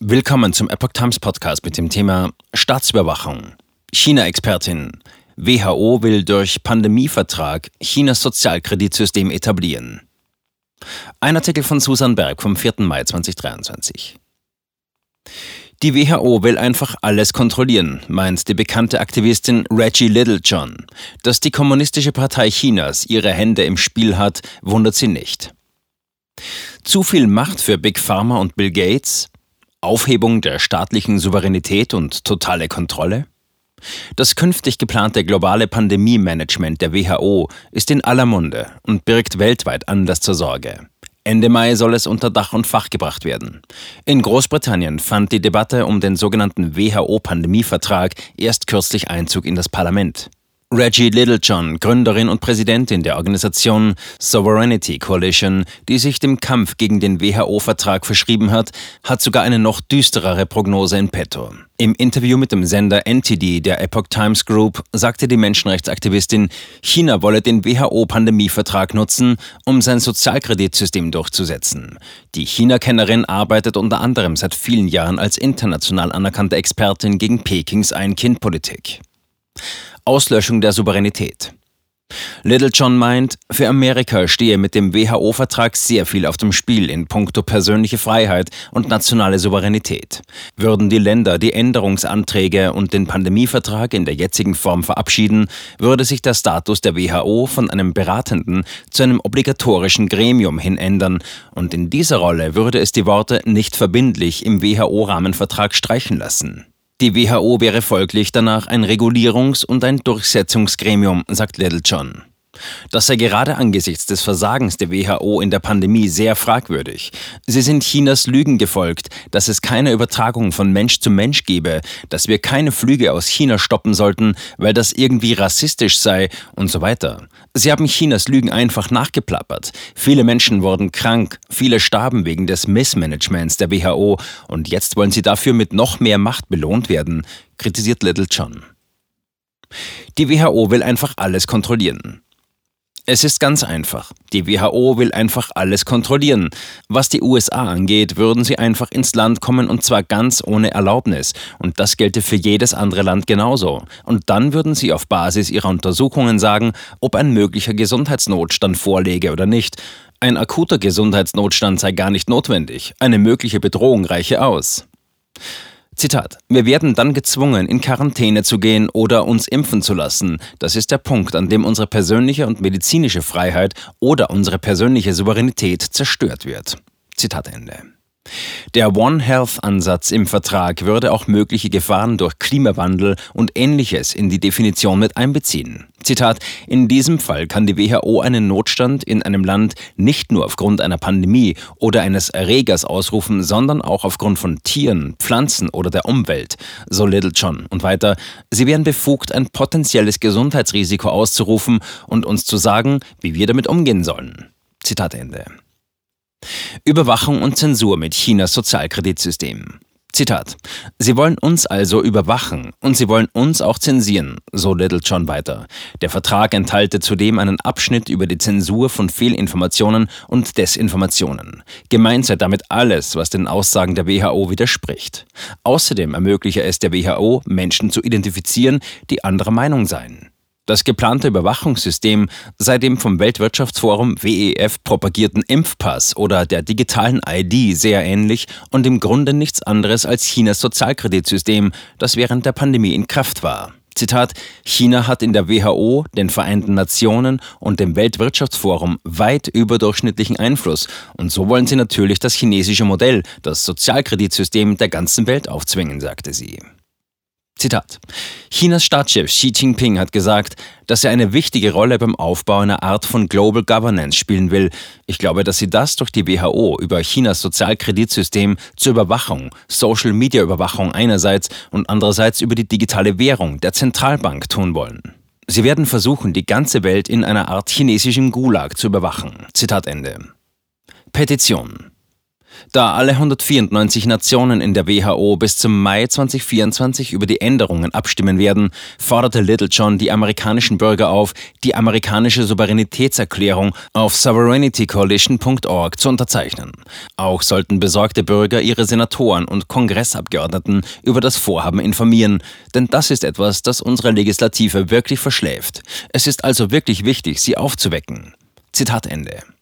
Willkommen zum Epoch Times Podcast mit dem Thema Staatsüberwachung. China-Expertin. WHO will durch Pandemievertrag Chinas Sozialkreditsystem etablieren. Ein Artikel von Susan Berg vom 4. Mai 2023. Die WHO will einfach alles kontrollieren, meint die bekannte Aktivistin Reggie Littlejohn. Dass die Kommunistische Partei Chinas ihre Hände im Spiel hat, wundert sie nicht. Zu viel Macht für Big Pharma und Bill Gates? Aufhebung der staatlichen Souveränität und totale Kontrolle? Das künftig geplante globale Pandemie-Management der WHO ist in aller Munde und birgt weltweit Anlass zur Sorge. Ende Mai soll es unter Dach und Fach gebracht werden. In Großbritannien fand die Debatte um den sogenannten WHO-Pandemievertrag erst kürzlich Einzug in das Parlament. Reggie Littlejohn, Gründerin und Präsidentin der Organisation Sovereignty Coalition, die sich dem Kampf gegen den WHO-Vertrag verschrieben hat, hat sogar eine noch düsterere Prognose in petto. Im Interview mit dem Sender NTD der Epoch Times Group sagte die Menschenrechtsaktivistin, China wolle den WHO-Pandemievertrag nutzen, um sein Sozialkreditsystem durchzusetzen. Die China-Kennerin arbeitet unter anderem seit vielen Jahren als international anerkannte Expertin gegen Pekings Ein-Kind-Politik. Auslöschung der Souveränität. Little John meint, für Amerika stehe mit dem WHO-Vertrag sehr viel auf dem Spiel in puncto persönliche Freiheit und nationale Souveränität. Würden die Länder die Änderungsanträge und den Pandemievertrag in der jetzigen Form verabschieden, würde sich der Status der WHO von einem beratenden zu einem obligatorischen Gremium hin ändern und in dieser Rolle würde es die Worte nicht verbindlich im WHO-Rahmenvertrag streichen lassen. Die WHO wäre folglich danach ein Regulierungs- und ein Durchsetzungsgremium, sagt Littlejohn. Das sei gerade angesichts des Versagens der WHO in der Pandemie sehr fragwürdig. Sie sind Chinas Lügen gefolgt, dass es keine Übertragung von Mensch zu Mensch gebe, dass wir keine Flüge aus China stoppen sollten, weil das irgendwie rassistisch sei und so weiter. Sie haben Chinas Lügen einfach nachgeplappert. Viele Menschen wurden krank, viele starben wegen des Missmanagements der WHO und jetzt wollen sie dafür mit noch mehr Macht belohnt werden, kritisiert Little John. Die WHO will einfach alles kontrollieren. Es ist ganz einfach. Die WHO will einfach alles kontrollieren. Was die USA angeht, würden sie einfach ins Land kommen und zwar ganz ohne Erlaubnis. Und das gelte für jedes andere Land genauso. Und dann würden sie auf Basis ihrer Untersuchungen sagen, ob ein möglicher Gesundheitsnotstand vorläge oder nicht. Ein akuter Gesundheitsnotstand sei gar nicht notwendig. Eine mögliche Bedrohung reiche aus. Zitat. Wir werden dann gezwungen, in Quarantäne zu gehen oder uns impfen zu lassen. Das ist der Punkt, an dem unsere persönliche und medizinische Freiheit oder unsere persönliche Souveränität zerstört wird. Zitat Ende. Der One Health-Ansatz im Vertrag würde auch mögliche Gefahren durch Klimawandel und ähnliches in die Definition mit einbeziehen. Zitat, in diesem Fall kann die WHO einen Notstand in einem Land nicht nur aufgrund einer Pandemie oder eines Erregers ausrufen, sondern auch aufgrund von Tieren, Pflanzen oder der Umwelt, so Little John. Und weiter, sie wären befugt, ein potenzielles Gesundheitsrisiko auszurufen und uns zu sagen, wie wir damit umgehen sollen. Zitat Ende. Überwachung und Zensur mit Chinas Sozialkreditsystem. Zitat. Sie wollen uns also überwachen und sie wollen uns auch zensieren, so Little John weiter. Der Vertrag enthalte zudem einen Abschnitt über die Zensur von Fehlinformationen und Desinformationen. Gemeint sei damit alles, was den Aussagen der WHO widerspricht. Außerdem ermögliche es der WHO, Menschen zu identifizieren, die anderer Meinung seien. Das geplante Überwachungssystem sei dem vom Weltwirtschaftsforum WEF propagierten Impfpass oder der digitalen ID sehr ähnlich und im Grunde nichts anderes als Chinas Sozialkreditsystem, das während der Pandemie in Kraft war. Zitat, China hat in der WHO, den Vereinten Nationen und dem Weltwirtschaftsforum weit überdurchschnittlichen Einfluss und so wollen sie natürlich das chinesische Modell, das Sozialkreditsystem der ganzen Welt aufzwingen, sagte sie. Zitat. Chinas Staatschef Xi Jinping hat gesagt, dass er eine wichtige Rolle beim Aufbau einer Art von Global Governance spielen will. Ich glaube, dass sie das durch die WHO über Chinas Sozialkreditsystem zur Überwachung, Social Media Überwachung einerseits und andererseits über die digitale Währung der Zentralbank tun wollen. Sie werden versuchen, die ganze Welt in einer Art chinesischen Gulag zu überwachen. Zitat Ende. Petition. Da alle 194 Nationen in der WHO bis zum Mai 2024 über die Änderungen abstimmen werden, forderte Littlejohn die amerikanischen Bürger auf, die amerikanische Souveränitätserklärung auf sovereigntycoalition.org zu unterzeichnen. Auch sollten besorgte Bürger ihre Senatoren und Kongressabgeordneten über das Vorhaben informieren, denn das ist etwas, das unsere Legislative wirklich verschläft. Es ist also wirklich wichtig, sie aufzuwecken. Zitat Ende.